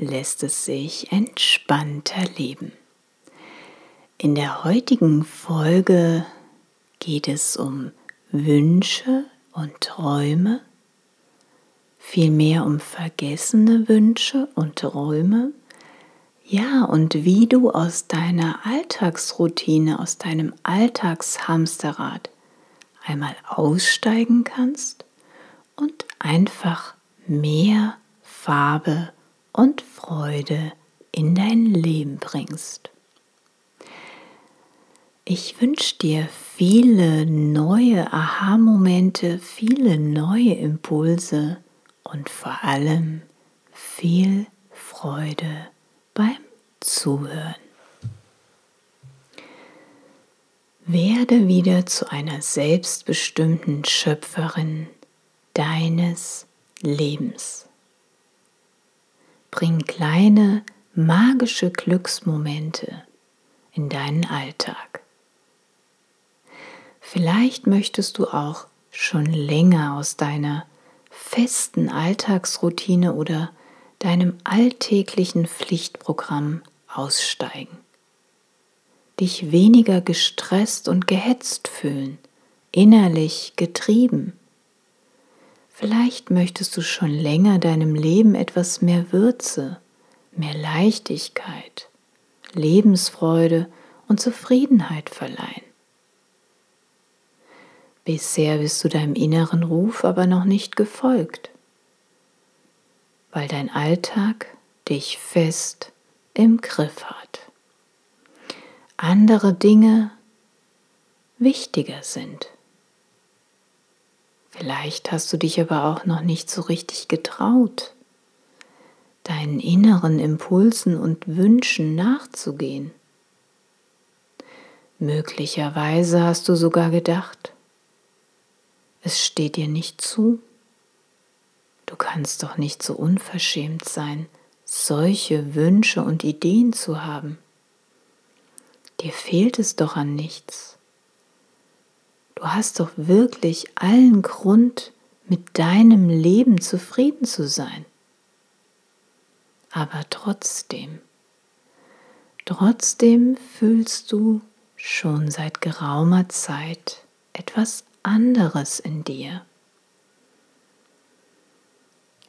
lässt es sich entspannter leben. In der heutigen Folge geht es um Wünsche und Träume, vielmehr um vergessene Wünsche und Träume, ja, und wie du aus deiner Alltagsroutine, aus deinem Alltagshamsterrad einmal aussteigen kannst und einfach mehr Farbe und Freude in dein Leben bringst. Ich wünsche dir viele neue Aha-Momente, viele neue Impulse und vor allem viel Freude beim Zuhören. Werde wieder zu einer selbstbestimmten Schöpferin deines Lebens. Bring kleine magische Glücksmomente in deinen Alltag. Vielleicht möchtest du auch schon länger aus deiner festen Alltagsroutine oder deinem alltäglichen Pflichtprogramm aussteigen. Dich weniger gestresst und gehetzt fühlen, innerlich getrieben Vielleicht möchtest du schon länger deinem Leben etwas mehr Würze, mehr Leichtigkeit, Lebensfreude und Zufriedenheit verleihen. Bisher bist du deinem inneren Ruf aber noch nicht gefolgt, weil dein Alltag dich fest im Griff hat. Andere Dinge wichtiger sind. Vielleicht hast du dich aber auch noch nicht so richtig getraut, deinen inneren Impulsen und Wünschen nachzugehen. Möglicherweise hast du sogar gedacht, es steht dir nicht zu. Du kannst doch nicht so unverschämt sein, solche Wünsche und Ideen zu haben. Dir fehlt es doch an nichts. Du hast doch wirklich allen Grund, mit deinem Leben zufrieden zu sein. Aber trotzdem, trotzdem fühlst du schon seit geraumer Zeit etwas anderes in dir.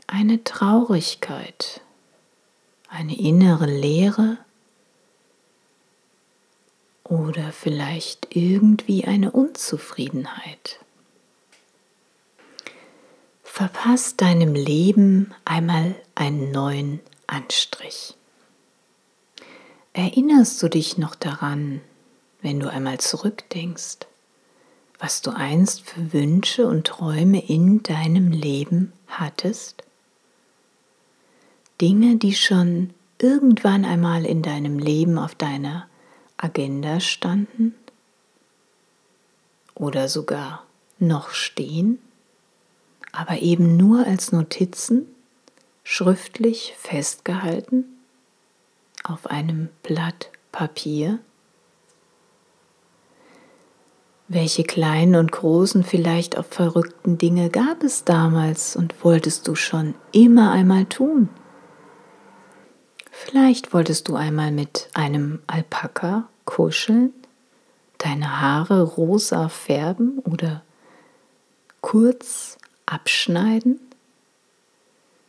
Eine Traurigkeit, eine innere Leere oder vielleicht irgendwie eine Unzufriedenheit. Verpass deinem Leben einmal einen neuen Anstrich. Erinnerst du dich noch daran, wenn du einmal zurückdenkst, was du einst für Wünsche und Träume in deinem Leben hattest? Dinge, die schon irgendwann einmal in deinem Leben auf deiner Agenda standen oder sogar noch stehen, aber eben nur als Notizen schriftlich festgehalten auf einem Blatt Papier. Welche kleinen und großen, vielleicht auch verrückten Dinge gab es damals und wolltest du schon immer einmal tun? Vielleicht wolltest du einmal mit einem Alpaka kuscheln, deine Haare rosa färben oder kurz abschneiden,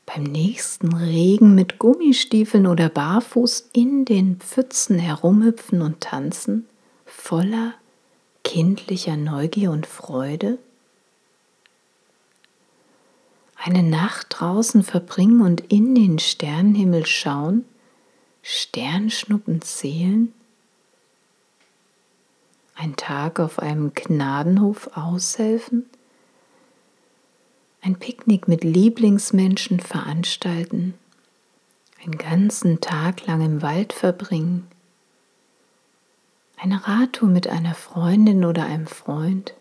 beim nächsten Regen mit Gummistiefeln oder barfuß in den Pfützen herumhüpfen und tanzen, voller kindlicher Neugier und Freude? Eine Nacht draußen verbringen und in den Sternenhimmel schauen, Sternschnuppen zählen? Ein Tag auf einem Gnadenhof aushelfen? Ein Picknick mit Lieblingsmenschen veranstalten? Einen ganzen Tag lang im Wald verbringen? Eine Radtour mit einer Freundin oder einem Freund?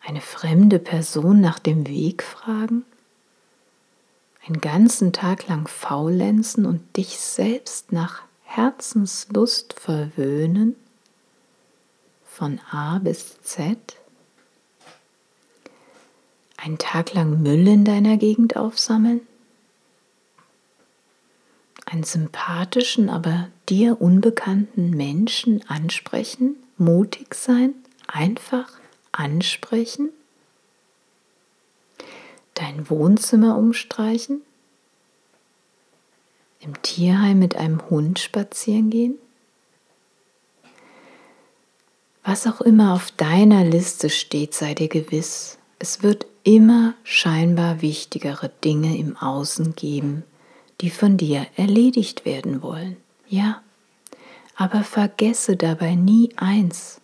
Eine fremde Person nach dem Weg fragen? Einen ganzen Tag lang faulenzen und dich selbst nach Herzenslust verwöhnen? Von A bis Z? Einen Tag lang Müll in deiner Gegend aufsammeln? einen sympathischen, aber dir unbekannten Menschen ansprechen, mutig sein, einfach ansprechen, dein Wohnzimmer umstreichen, im Tierheim mit einem Hund spazieren gehen? Was auch immer auf deiner Liste steht, sei dir gewiss, es wird immer scheinbar wichtigere Dinge im Außen geben, die von dir erledigt werden wollen. Ja, aber vergesse dabei nie eins.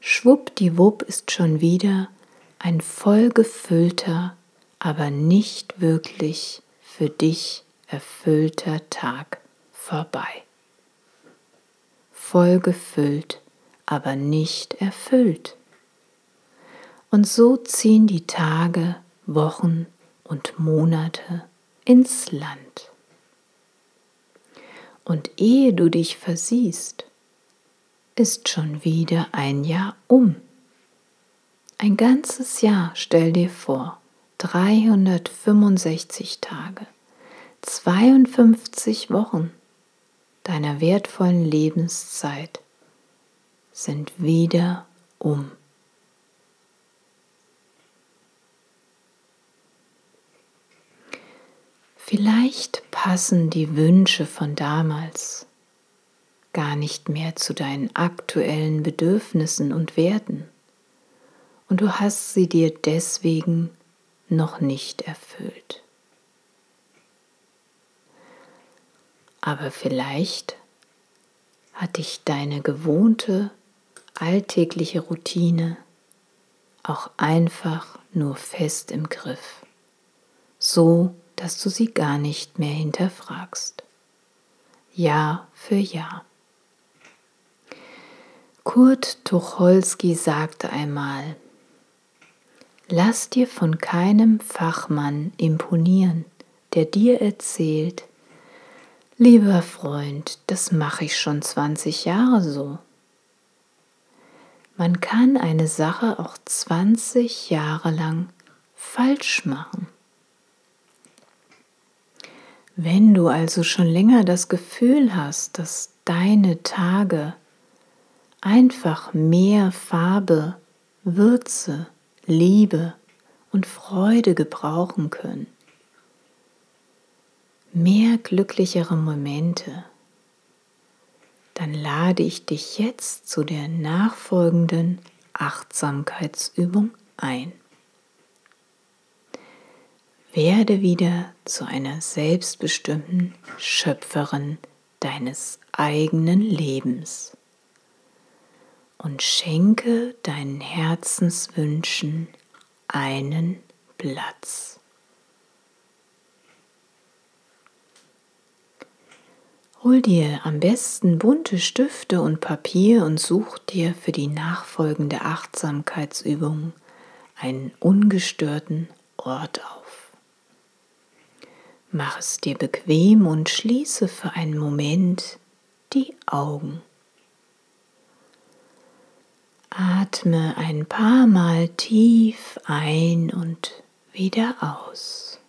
Schwuppdiwupp ist schon wieder ein vollgefüllter, aber nicht wirklich für dich erfüllter Tag vorbei. Vollgefüllt, aber nicht erfüllt. Und so ziehen die Tage, Wochen und Monate ins Land. Und ehe du dich versiehst, ist schon wieder ein Jahr um. Ein ganzes Jahr, stell dir vor, 365 Tage, 52 Wochen deiner wertvollen Lebenszeit sind wieder um. Vielleicht passen die Wünsche von damals gar nicht mehr zu deinen aktuellen Bedürfnissen und Werten und du hast sie dir deswegen noch nicht erfüllt. Aber vielleicht hat dich deine gewohnte alltägliche Routine auch einfach nur fest im Griff, so dass du sie gar nicht mehr hinterfragst. Jahr für Jahr. Kurt Tucholsky sagte einmal, Lass dir von keinem Fachmann imponieren, der dir erzählt, lieber Freund, das mache ich schon 20 Jahre so. Man kann eine Sache auch 20 Jahre lang falsch machen. Wenn du also schon länger das Gefühl hast, dass deine Tage einfach mehr Farbe, Würze, Liebe und Freude gebrauchen können, mehr glücklichere Momente, dann lade ich dich jetzt zu der nachfolgenden Achtsamkeitsübung ein. Werde wieder zu einer selbstbestimmten Schöpferin deines eigenen Lebens und schenke deinen Herzenswünschen einen Platz. Hol dir am besten bunte Stifte und Papier und such dir für die nachfolgende Achtsamkeitsübung einen ungestörten Ort auf. Mach es dir bequem und schließe für einen Moment die Augen. atme ein paar Mal tief ein und wieder aus.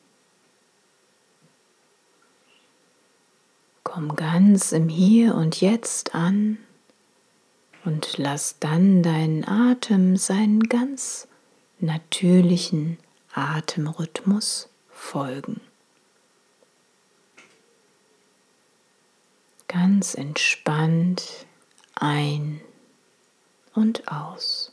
Komm ganz im Hier und Jetzt an und lass dann deinen Atem seinen ganz natürlichen Atemrhythmus folgen. Ganz entspannt ein und aus.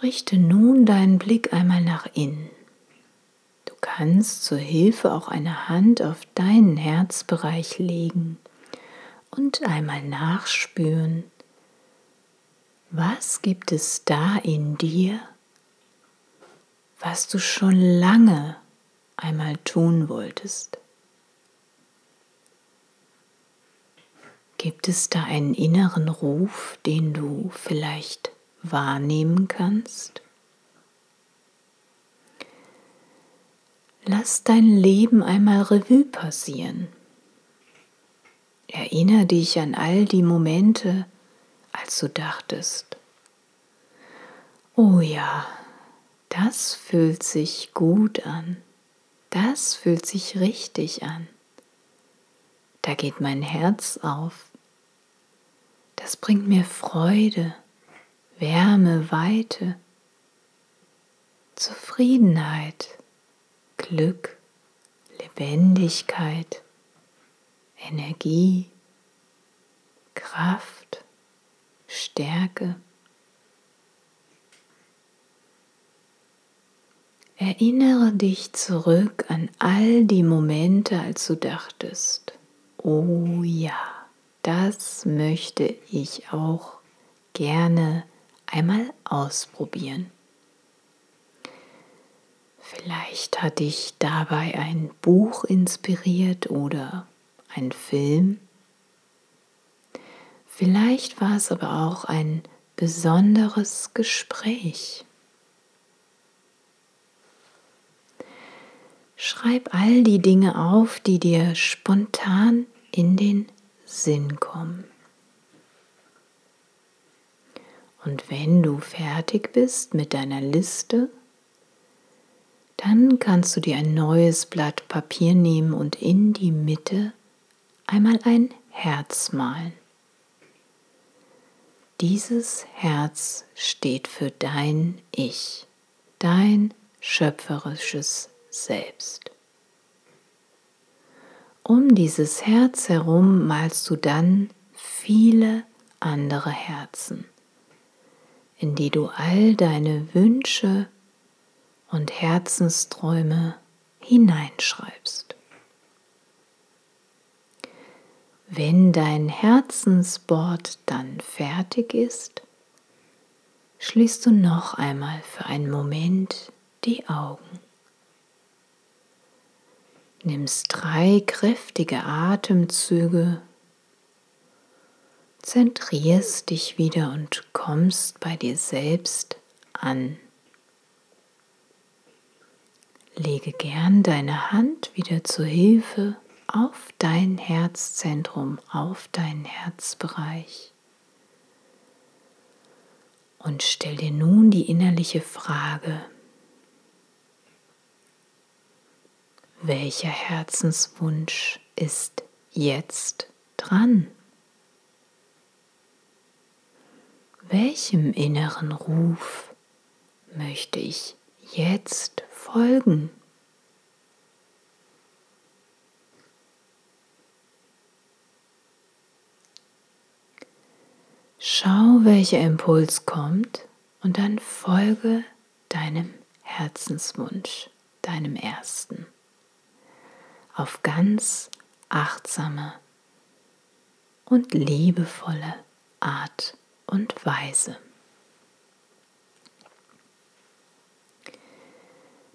Richte nun deinen Blick einmal nach innen. Kannst zur Hilfe auch eine Hand auf deinen Herzbereich legen und einmal nachspüren, was gibt es da in dir, was du schon lange einmal tun wolltest. Gibt es da einen inneren Ruf, den du vielleicht wahrnehmen kannst? Lass dein Leben einmal Revue passieren. Erinnere dich an all die Momente, als du dachtest, oh ja, das fühlt sich gut an, das fühlt sich richtig an, da geht mein Herz auf, das bringt mir Freude, Wärme, Weite, Zufriedenheit, Glück, Lebendigkeit, Energie, Kraft, Stärke. Erinnere dich zurück an all die Momente, als du dachtest, oh ja, das möchte ich auch gerne einmal ausprobieren. Vielleicht hat dich dabei ein Buch inspiriert oder ein Film. Vielleicht war es aber auch ein besonderes Gespräch. Schreib all die Dinge auf, die dir spontan in den Sinn kommen. Und wenn du fertig bist mit deiner Liste, dann kannst du dir ein neues Blatt Papier nehmen und in die Mitte einmal ein Herz malen. Dieses Herz steht für dein Ich, dein schöpferisches Selbst. Um dieses Herz herum malst du dann viele andere Herzen in die du all deine Wünsche und Herzensträume hineinschreibst. Wenn dein Herzensbord dann fertig ist, schließt du noch einmal für einen Moment die Augen. Nimmst drei kräftige Atemzüge zentrierst dich wieder und kommst bei dir selbst an. Lege gern deine Hand wieder zur Hilfe auf dein Herzzentrum, auf deinen Herzbereich. Und stell dir nun die innerliche Frage, welcher Herzenswunsch ist jetzt dran? Welchem inneren Ruf möchte ich jetzt folgen? Schau, welcher Impuls kommt und dann folge deinem Herzenswunsch, deinem ersten, auf ganz achtsame und liebevolle Art und Weise.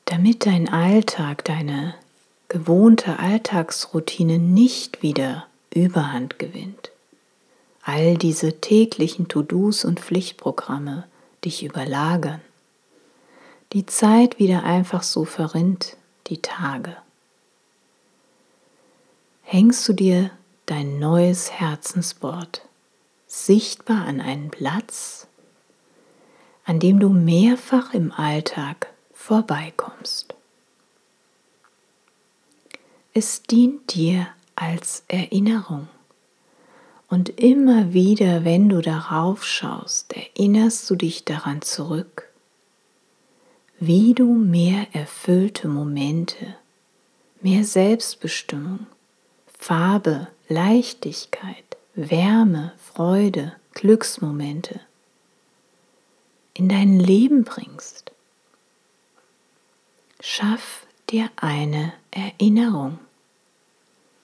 Damit dein Alltag, deine gewohnte Alltagsroutine nicht wieder Überhand gewinnt, all diese täglichen To-Dos und Pflichtprogramme dich überlagern, die Zeit wieder einfach so verrinnt, die Tage. Hängst du dir dein neues Herzenswort sichtbar an einen Platz, an dem du mehrfach im Alltag vorbeikommst. Es dient dir als Erinnerung. Und immer wieder, wenn du darauf schaust, erinnerst du dich daran zurück, wie du mehr erfüllte Momente, mehr Selbstbestimmung, Farbe, Leichtigkeit, Wärme, Freude, Glücksmomente in dein Leben bringst. Schaff dir eine Erinnerung,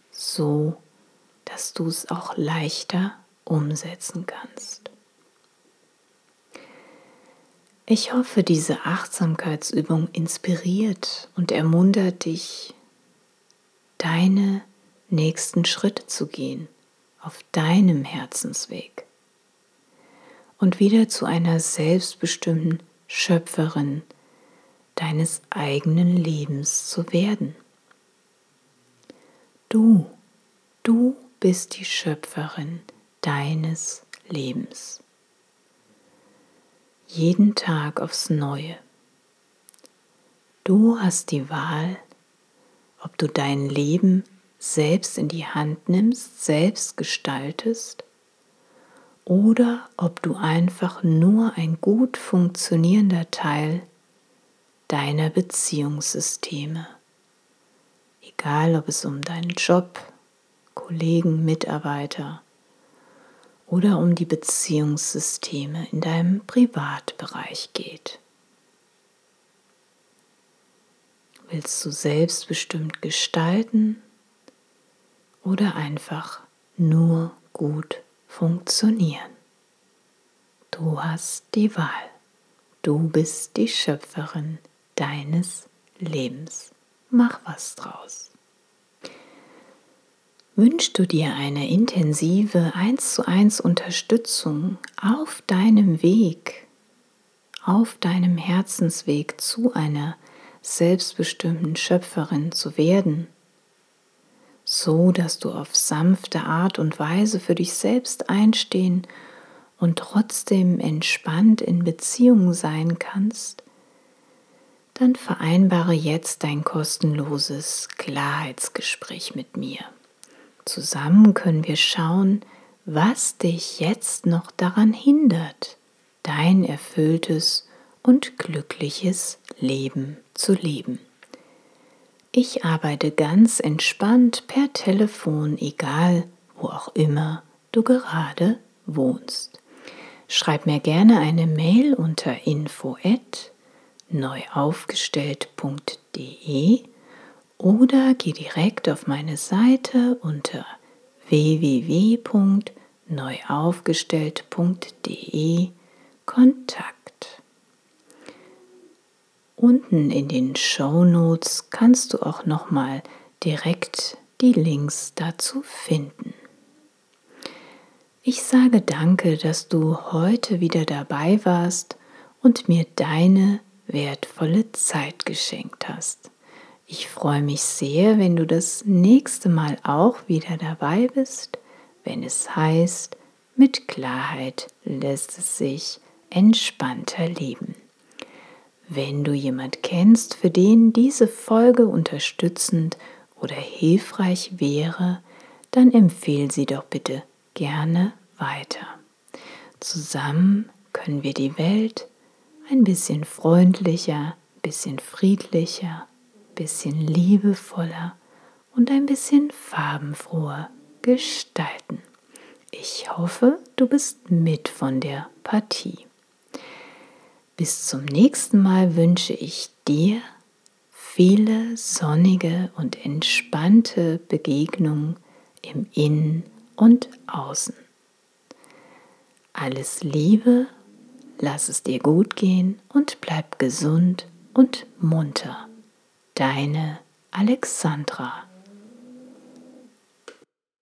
so dass du es auch leichter umsetzen kannst. Ich hoffe, diese Achtsamkeitsübung inspiriert und ermuntert dich, deine nächsten Schritte zu gehen auf deinem Herzensweg und wieder zu einer selbstbestimmten Schöpferin deines eigenen Lebens zu werden. Du, du bist die Schöpferin deines Lebens. Jeden Tag aufs Neue. Du hast die Wahl, ob du dein Leben selbst in die Hand nimmst, selbst gestaltest oder ob du einfach nur ein gut funktionierender Teil deiner Beziehungssysteme, egal ob es um deinen Job, Kollegen, Mitarbeiter oder um die Beziehungssysteme in deinem Privatbereich geht. Willst du selbstbestimmt gestalten oder einfach nur gut funktionieren? Du hast die Wahl. Du bist die Schöpferin deines Lebens. Mach was draus. Wünschst du dir eine intensive 1 zu 1 Unterstützung auf deinem Weg, auf deinem Herzensweg zu einer selbstbestimmten Schöpferin zu werden, so dass du auf sanfte Art und Weise für dich selbst einstehen und trotzdem entspannt in Beziehung sein kannst, dann vereinbare jetzt dein kostenloses Klarheitsgespräch mit mir. Zusammen können wir schauen, was dich jetzt noch daran hindert, dein erfülltes und glückliches Leben zu leben. Ich arbeite ganz entspannt per Telefon, egal wo auch immer du gerade wohnst. Schreib mir gerne eine Mail unter info@ neuaufgestellt.de oder geh direkt auf meine Seite unter www.neuaufgestellt.de Kontakt. Unten in den Show Notes kannst du auch noch mal direkt die Links dazu finden. Ich sage danke, dass du heute wieder dabei warst und mir deine wertvolle Zeit geschenkt hast. Ich freue mich sehr, wenn du das nächste Mal auch wieder dabei bist, wenn es heißt, mit Klarheit lässt es sich entspannter leben. Wenn du jemand kennst, für den diese Folge unterstützend oder hilfreich wäre, dann empfehle sie doch bitte gerne weiter. Zusammen können wir die Welt ein bisschen freundlicher, ein bisschen friedlicher, ein bisschen liebevoller und ein bisschen farbenfroher gestalten. Ich hoffe, du bist mit von der Partie. Bis zum nächsten Mal wünsche ich dir viele sonnige und entspannte Begegnungen im Innen und Außen. Alles Liebe lass es dir gut gehen und bleib gesund und munter. Deine Alexandra.